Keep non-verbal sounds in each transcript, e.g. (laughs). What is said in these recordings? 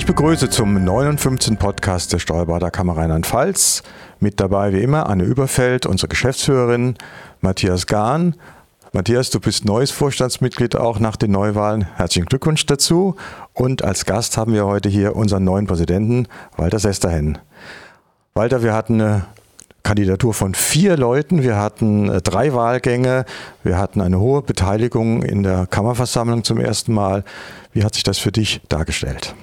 Ich begrüße zum 59. Podcast der Steuerberaterkammer Rheinland-Pfalz. Mit dabei wie immer Anne Überfeld, unsere Geschäftsführerin, Matthias Gahn. Matthias, du bist neues Vorstandsmitglied auch nach den Neuwahlen. Herzlichen Glückwunsch dazu. Und als Gast haben wir heute hier unseren neuen Präsidenten, Walter Sesterhen. Walter, wir hatten eine Kandidatur von vier Leuten. Wir hatten äh, drei Wahlgänge. Wir hatten eine hohe Beteiligung in der Kammerversammlung zum ersten Mal. Wie hat sich das für dich dargestellt?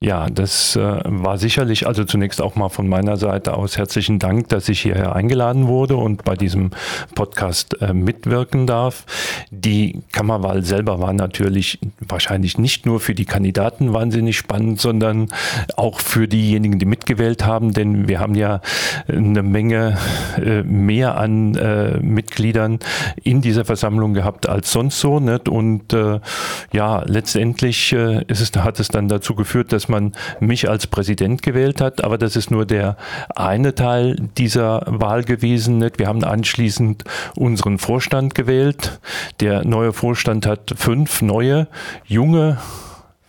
Ja, das äh, war sicherlich, also zunächst auch mal von meiner Seite aus herzlichen Dank, dass ich hierher eingeladen wurde und bei diesem Podcast äh, mitwirken darf. Die Kammerwahl selber war natürlich wahrscheinlich nicht nur für die Kandidaten wahnsinnig spannend, sondern auch für diejenigen, die mitgewählt haben, denn wir haben ja eine Menge äh, mehr an äh, Mitgliedern in dieser Versammlung gehabt als sonst so. Nicht? Und äh, ja, letztendlich äh, ist es, hat es dann dazu geführt, dass man mich als Präsident gewählt hat, aber das ist nur der eine Teil dieser Wahl gewesen. Wir haben anschließend unseren Vorstand gewählt. Der neue Vorstand hat fünf neue, junge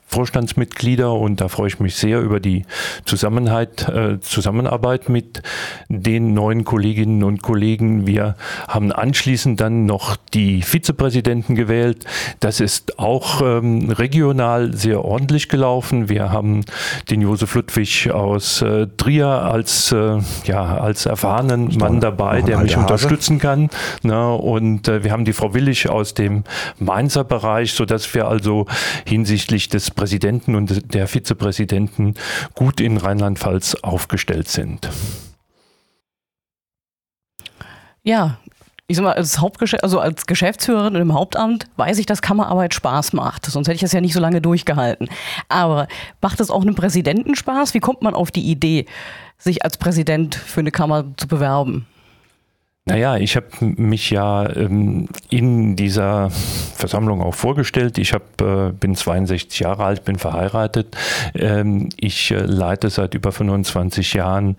Vorstandsmitglieder und da freue ich mich sehr über die Zusammenhalt, äh, Zusammenarbeit mit den neuen Kolleginnen und Kollegen. Wir haben anschließend dann noch die Vizepräsidenten gewählt. Das ist auch ähm, regional sehr ordentlich gelaufen. Wir haben den Josef Ludwig aus äh, Trier als, äh, ja, als erfahrenen Mann dabei, der mich unterstützen kann. Na, und äh, wir haben die Frau Willig aus dem Mainzer Bereich, sodass wir also hinsichtlich des Präsidenten und der Vizepräsidenten gut in Rheinland-Pfalz aufgestellt sind. Ja, ich sag mal, als, Hauptgeschäft, also als Geschäftsführerin im Hauptamt weiß ich, dass Kammerarbeit Spaß macht. Sonst hätte ich das ja nicht so lange durchgehalten. Aber macht es auch einem Präsidenten Spaß? Wie kommt man auf die Idee, sich als Präsident für eine Kammer zu bewerben? Naja, ich habe mich ja ähm, in dieser Versammlung auch vorgestellt. Ich hab, äh, bin 62 Jahre alt, bin verheiratet. Ähm, ich äh, leite seit über 25 Jahren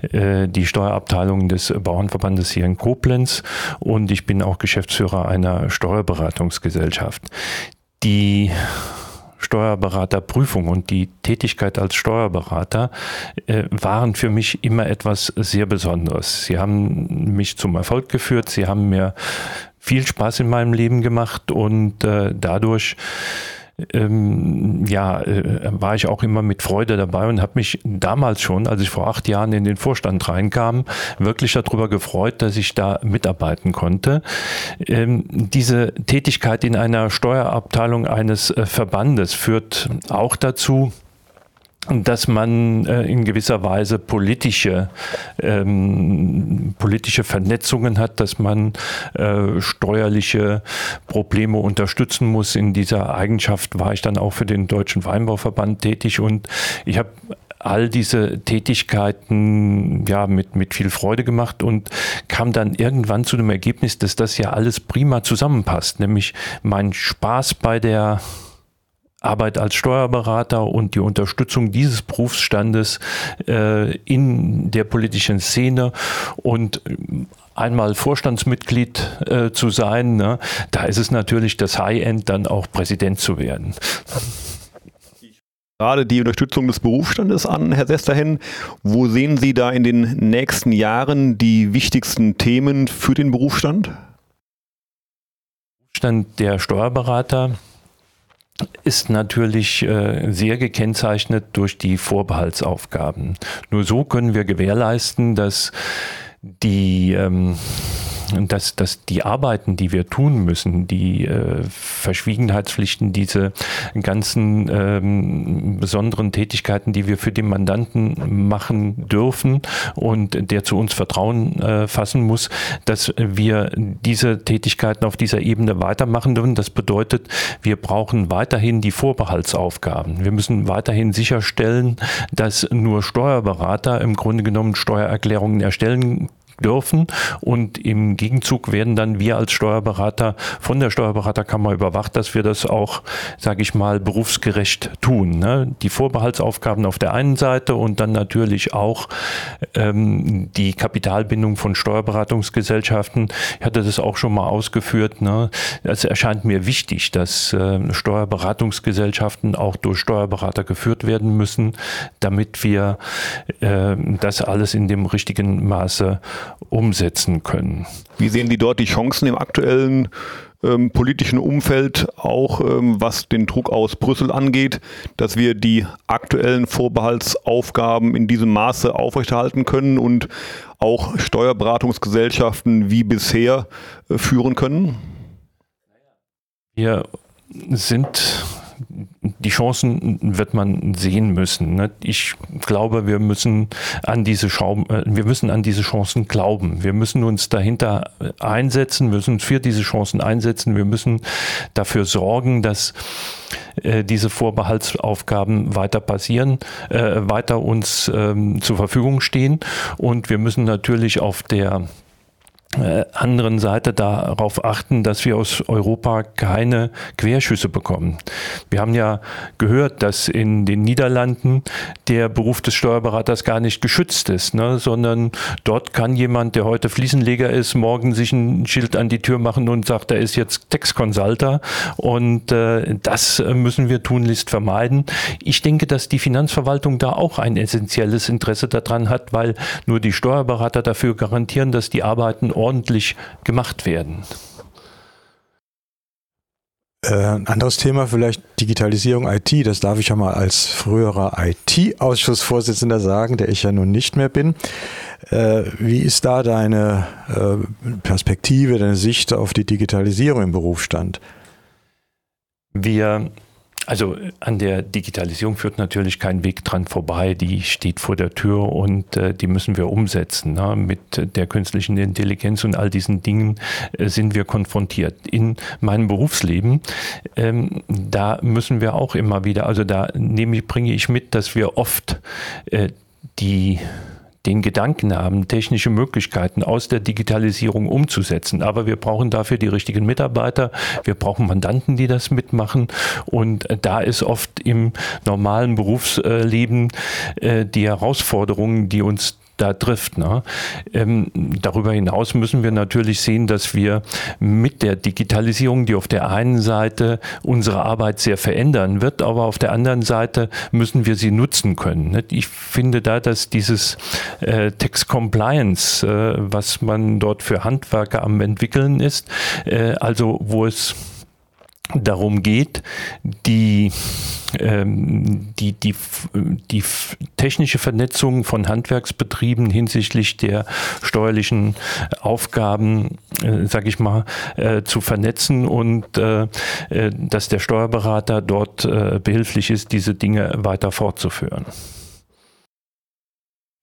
äh, die Steuerabteilung des Bauernverbandes hier in Koblenz und ich bin auch Geschäftsführer einer Steuerberatungsgesellschaft. Die Steuerberaterprüfung und die Tätigkeit als Steuerberater äh, waren für mich immer etwas sehr Besonderes. Sie haben mich zum Erfolg geführt, sie haben mir viel Spaß in meinem Leben gemacht und äh, dadurch ähm, ja, äh, war ich auch immer mit Freude dabei und habe mich damals schon, als ich vor acht Jahren in den Vorstand reinkam, wirklich darüber gefreut, dass ich da mitarbeiten konnte. Ähm, diese Tätigkeit in einer Steuerabteilung eines äh, Verbandes führt auch dazu, dass man äh, in gewisser Weise politische, ähm, politische Vernetzungen hat, dass man äh, steuerliche Probleme unterstützen muss. In dieser Eigenschaft war ich dann auch für den Deutschen Weinbauverband tätig und ich habe all diese Tätigkeiten ja mit, mit viel Freude gemacht und kam dann irgendwann zu dem Ergebnis, dass das ja alles prima zusammenpasst, nämlich mein Spaß bei der Arbeit als Steuerberater und die Unterstützung dieses Berufsstandes äh, in der politischen Szene und einmal Vorstandsmitglied äh, zu sein, ne, da ist es natürlich das High-End, dann auch Präsident zu werden. Gerade die Unterstützung des Berufsstandes an, Herr Sesterhen. Wo sehen Sie da in den nächsten Jahren die wichtigsten Themen für den Berufsstand? Berufsstand der Steuerberater ist natürlich äh, sehr gekennzeichnet durch die Vorbehaltsaufgaben. Nur so können wir gewährleisten, dass die ähm, dass, dass die Arbeiten, die wir tun müssen, die äh, Verschwiegenheitspflichten, diese ganzen ähm, besonderen Tätigkeiten, die wir für den Mandanten machen dürfen und der zu uns Vertrauen äh, fassen muss, dass wir diese Tätigkeiten auf dieser Ebene weitermachen dürfen. Das bedeutet, wir brauchen weiterhin die Vorbehaltsaufgaben. Wir müssen weiterhin sicherstellen, dass nur Steuerberater im Grunde genommen Steuererklärungen erstellen dürfen. Und im Gegenzug werden dann wir als Steuerberater von der Steuerberaterkammer überwacht, dass wir das auch, sage ich mal, berufsgerecht tun. Ne? Die Vorbehaltsaufgaben auf der einen Seite und dann natürlich auch ähm, die Kapitalbindung von Steuerberatungsgesellschaften. Ich hatte das auch schon mal ausgeführt. Ne? Es erscheint mir wichtig, dass äh, Steuerberatungsgesellschaften auch durch Steuerberater geführt werden müssen, damit wir äh, das alles in dem richtigen Maße umsetzen können. Wie sehen Sie dort die Chancen im aktuellen ähm, politischen Umfeld, auch ähm, was den Druck aus Brüssel angeht, dass wir die aktuellen Vorbehaltsaufgaben in diesem Maße aufrechterhalten können und auch Steuerberatungsgesellschaften wie bisher äh, führen können? Wir sind die Chancen wird man sehen müssen. Ne? Ich glaube, wir müssen an diese Schau äh, wir müssen an diese Chancen glauben. Wir müssen uns dahinter einsetzen, müssen für diese Chancen einsetzen. Wir müssen dafür sorgen, dass äh, diese Vorbehaltsaufgaben weiter passieren, äh, weiter uns ähm, zur Verfügung stehen. Und wir müssen natürlich auf der äh, anderen Seite darauf achten, dass wir aus Europa keine Querschüsse bekommen. Wir haben ja gehört, dass in den Niederlanden der Beruf des Steuerberaters gar nicht geschützt ist, ne, sondern dort kann jemand, der heute Fliesenleger ist, morgen sich ein Schild an die Tür machen und sagt, er ist jetzt Textconsulter und äh, das müssen wir tunlichst vermeiden. Ich denke, dass die Finanzverwaltung da auch ein essentielles Interesse daran hat, weil nur die Steuerberater dafür garantieren, dass die Arbeiten ordentlich gemacht werden. Äh, ein anderes Thema vielleicht Digitalisierung IT, das darf ich ja mal als früherer IT-Ausschussvorsitzender sagen, der ich ja nun nicht mehr bin. Äh, wie ist da deine äh, Perspektive, deine Sicht auf die Digitalisierung im Berufsstand? Wir also an der Digitalisierung führt natürlich kein Weg dran vorbei. Die steht vor der Tür und äh, die müssen wir umsetzen. Ne? Mit der künstlichen Intelligenz und all diesen Dingen äh, sind wir konfrontiert. In meinem Berufsleben, ähm, da müssen wir auch immer wieder, also da nehme ich, bringe ich mit, dass wir oft äh, die den Gedanken haben, technische Möglichkeiten aus der Digitalisierung umzusetzen. Aber wir brauchen dafür die richtigen Mitarbeiter, wir brauchen Mandanten, die das mitmachen. Und da ist oft im normalen Berufsleben äh, die Herausforderung, die uns da trifft. Ne? Ähm, darüber hinaus müssen wir natürlich sehen, dass wir mit der Digitalisierung, die auf der einen Seite unsere Arbeit sehr verändern wird, aber auf der anderen Seite müssen wir sie nutzen können. Ne? Ich finde da, dass dieses äh, Text Compliance, äh, was man dort für Handwerker am entwickeln ist, äh, also wo es darum geht, die, ähm, die, die, die technische Vernetzung von Handwerksbetrieben hinsichtlich der steuerlichen Aufgaben, äh, sage ich mal, äh, zu vernetzen und äh, äh, dass der Steuerberater dort äh, behilflich ist, diese Dinge weiter fortzuführen.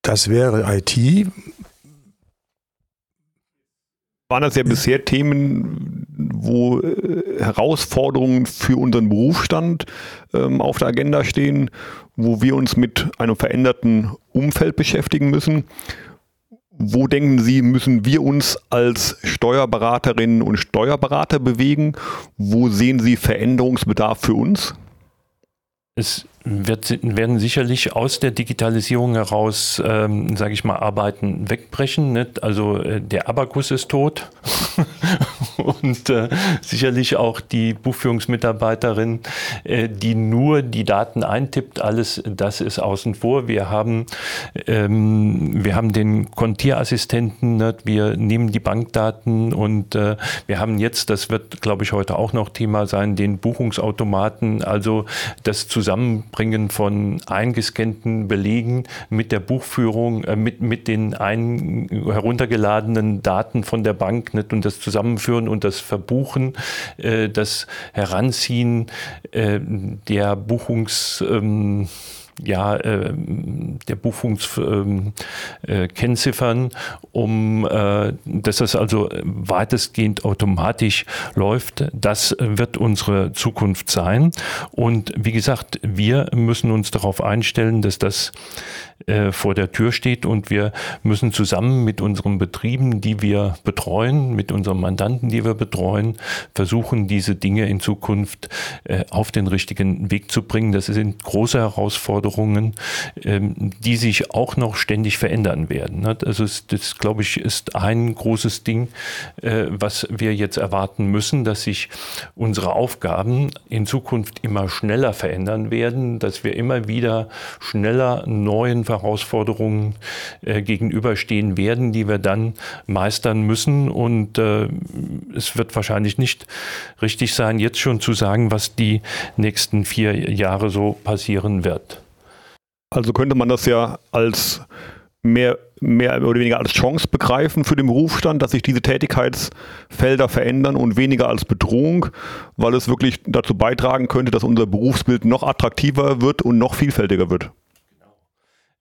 Das wäre IT. Waren das ja bisher Themen, wo äh, Herausforderungen für unseren Berufsstand ähm, auf der Agenda stehen, wo wir uns mit einem veränderten Umfeld beschäftigen müssen? Wo denken Sie, müssen wir uns als Steuerberaterinnen und Steuerberater bewegen? Wo sehen Sie Veränderungsbedarf für uns? Es wird, werden sicherlich aus der Digitalisierung heraus, ähm, sage ich mal, Arbeiten wegbrechen. Nicht? Also äh, der Abakus ist tot (laughs) und äh, sicherlich auch die Buchführungsmitarbeiterin, äh, die nur die Daten eintippt, alles das ist außen vor. Wir haben, ähm, wir haben den Kontierassistenten, nicht? wir nehmen die Bankdaten und äh, wir haben jetzt, das wird glaube ich heute auch noch Thema sein, den Buchungsautomaten, also das Zusammenbringen Zusammenbringen von eingescannten Belegen mit der Buchführung, äh, mit, mit den ein, heruntergeladenen Daten von der Bank nicht? und das Zusammenführen und das Verbuchen, äh, das Heranziehen äh, der Buchungs... Ähm, ja, äh, der Buchungskennziffern, äh, um äh, dass das also weitestgehend automatisch läuft. Das wird unsere Zukunft sein. Und wie gesagt, wir müssen uns darauf einstellen, dass das äh, vor der Tür steht und wir müssen zusammen mit unseren Betrieben, die wir betreuen, mit unseren Mandanten, die wir betreuen, versuchen, diese Dinge in Zukunft äh, auf den richtigen Weg zu bringen. Das sind große Herausforderungen, ähm, die sich auch noch ständig verändern werden. Also das, glaube ich, ist ein großes Ding, äh, was wir jetzt erwarten müssen, dass sich unsere Aufgaben in Zukunft immer schneller verändern werden, dass wir immer wieder schneller neuen Herausforderungen äh, gegenüberstehen werden, die wir dann meistern müssen. Und äh, es wird wahrscheinlich nicht richtig sein, jetzt schon zu sagen, was die nächsten vier Jahre so passieren wird. Also könnte man das ja als mehr, mehr oder weniger als Chance begreifen für den Berufsstand, dass sich diese Tätigkeitsfelder verändern und weniger als Bedrohung, weil es wirklich dazu beitragen könnte, dass unser Berufsbild noch attraktiver wird und noch vielfältiger wird.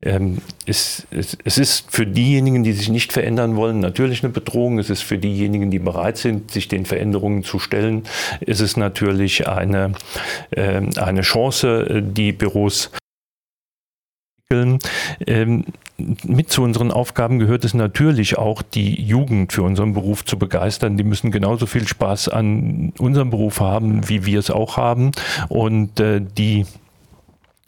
Ähm, es, es, es, ist für diejenigen, die sich nicht verändern wollen, natürlich eine Bedrohung. Es ist für diejenigen, die bereit sind, sich den Veränderungen zu stellen, ist natürlich eine, äh, eine Chance, die Büros ähm, mit zu unseren Aufgaben gehört es natürlich auch, die Jugend für unseren Beruf zu begeistern. Die müssen genauso viel Spaß an unserem Beruf haben, wie wir es auch haben. Und äh, die äh,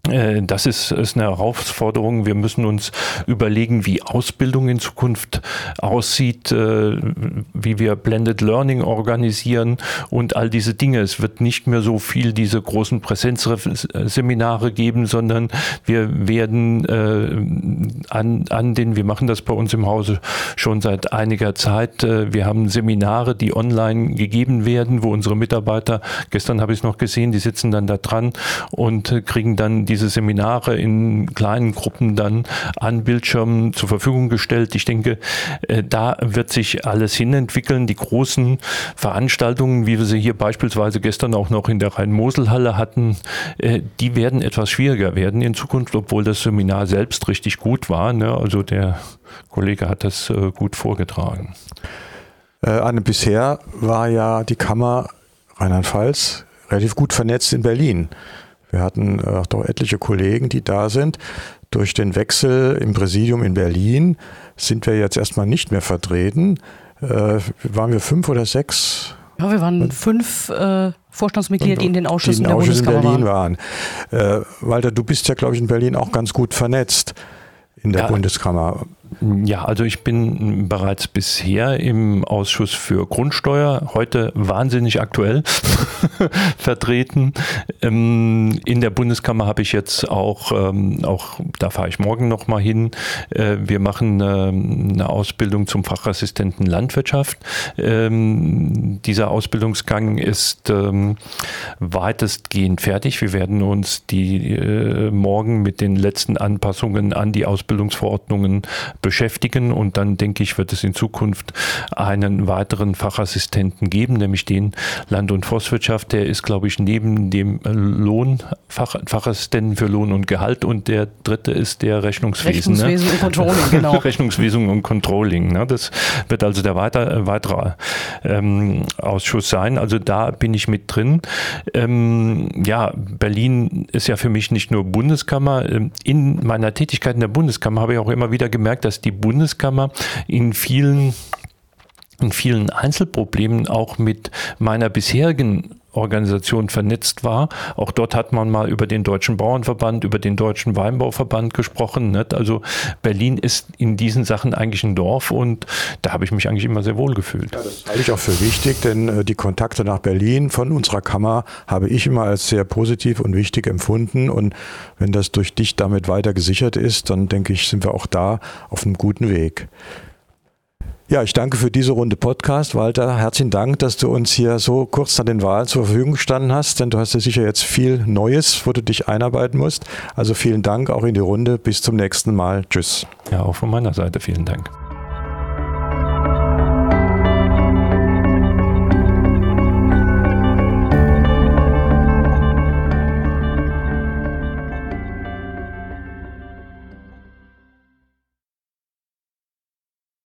das ist, ist, eine Herausforderung. Wir müssen uns überlegen, wie Ausbildung in Zukunft aussieht, äh, wie wir Blended Learning organisieren und all diese Dinge. Es wird nicht mehr so viel diese großen Präsenzseminare geben, sondern wir werden äh, an, an den, wir machen das bei uns im Hause schon seit einiger Zeit. Wir haben Seminare, die online gegeben werden, wo unsere Mitarbeiter, gestern habe ich es noch gesehen, die sitzen dann da dran und kriegen dann die diese Seminare in kleinen Gruppen dann an Bildschirmen zur Verfügung gestellt. Ich denke, äh, da wird sich alles hinentwickeln. Die großen Veranstaltungen, wie wir sie hier beispielsweise gestern auch noch in der Rhein-Mosel-Halle hatten, äh, die werden etwas schwieriger werden in Zukunft, obwohl das Seminar selbst richtig gut war. Ne? Also der Kollege hat das äh, gut vorgetragen. Anne, bisher war ja die Kammer Rheinland-Pfalz relativ gut vernetzt in Berlin. Wir hatten äh, auch doch etliche Kollegen, die da sind. Durch den Wechsel im Präsidium in Berlin sind wir jetzt erstmal nicht mehr vertreten. Äh, waren wir fünf oder sechs? Ja, wir waren fünf äh, Vorstandsmitglieder, die in den Ausschüssen die in der Ausschuss Bundeskammer in Berlin waren. waren. Äh, Walter, du bist ja, glaube ich, in Berlin auch ganz gut vernetzt in der ja, Bundeskammer. Ja, also ich bin bereits bisher im Ausschuss für Grundsteuer, heute wahnsinnig aktuell (laughs) vertreten. Ähm, in der Bundeskammer habe ich jetzt auch, ähm, auch da fahre ich morgen nochmal hin, äh, wir machen ähm, eine Ausbildung zum Fachassistenten Landwirtschaft. Dieser Ausbildungsgang ist weitestgehend fertig. Wir werden uns die äh, morgen mit den letzten Anpassungen an die Ausbildungsverordnungen beschäftigen und dann denke ich, wird es in Zukunft einen weiteren Fachassistenten geben, nämlich den Land- und Forstwirtschaft. Der ist, glaube ich, neben dem Lohn, Fach, Fachassistenten für Lohn und Gehalt und der dritte ist der Rechnungswesen. Ne? Rechnungswesen ne? und Controlling, genau. (laughs) Rechnungswesen und Controlling. Ne? Das wird also der weiter, weitere ähm, Ausschuss sein. Also da bin ich mit drin. Ähm, ja, Berlin ist ja für mich nicht nur Bundeskammer. Ähm, in meiner Tätigkeit in der Bundeskammer habe ich auch immer wieder gemerkt, dass die Bundeskammer in vielen in vielen Einzelproblemen auch mit meiner bisherigen Organisation vernetzt war. Auch dort hat man mal über den Deutschen Bauernverband, über den Deutschen Weinbauverband gesprochen. Nicht? Also Berlin ist in diesen Sachen eigentlich ein Dorf und da habe ich mich eigentlich immer sehr wohl gefühlt. Ja, das halte ich auch für wichtig, denn äh, die Kontakte nach Berlin von unserer Kammer habe ich immer als sehr positiv und wichtig empfunden. Und wenn das durch dich damit weiter gesichert ist, dann denke ich, sind wir auch da auf einem guten Weg. Ja, ich danke für diese Runde Podcast. Walter, herzlichen Dank, dass du uns hier so kurz nach den Wahlen zur Verfügung gestanden hast, denn du hast ja sicher jetzt viel Neues, wo du dich einarbeiten musst. Also vielen Dank auch in die Runde. Bis zum nächsten Mal. Tschüss. Ja, auch von meiner Seite vielen Dank.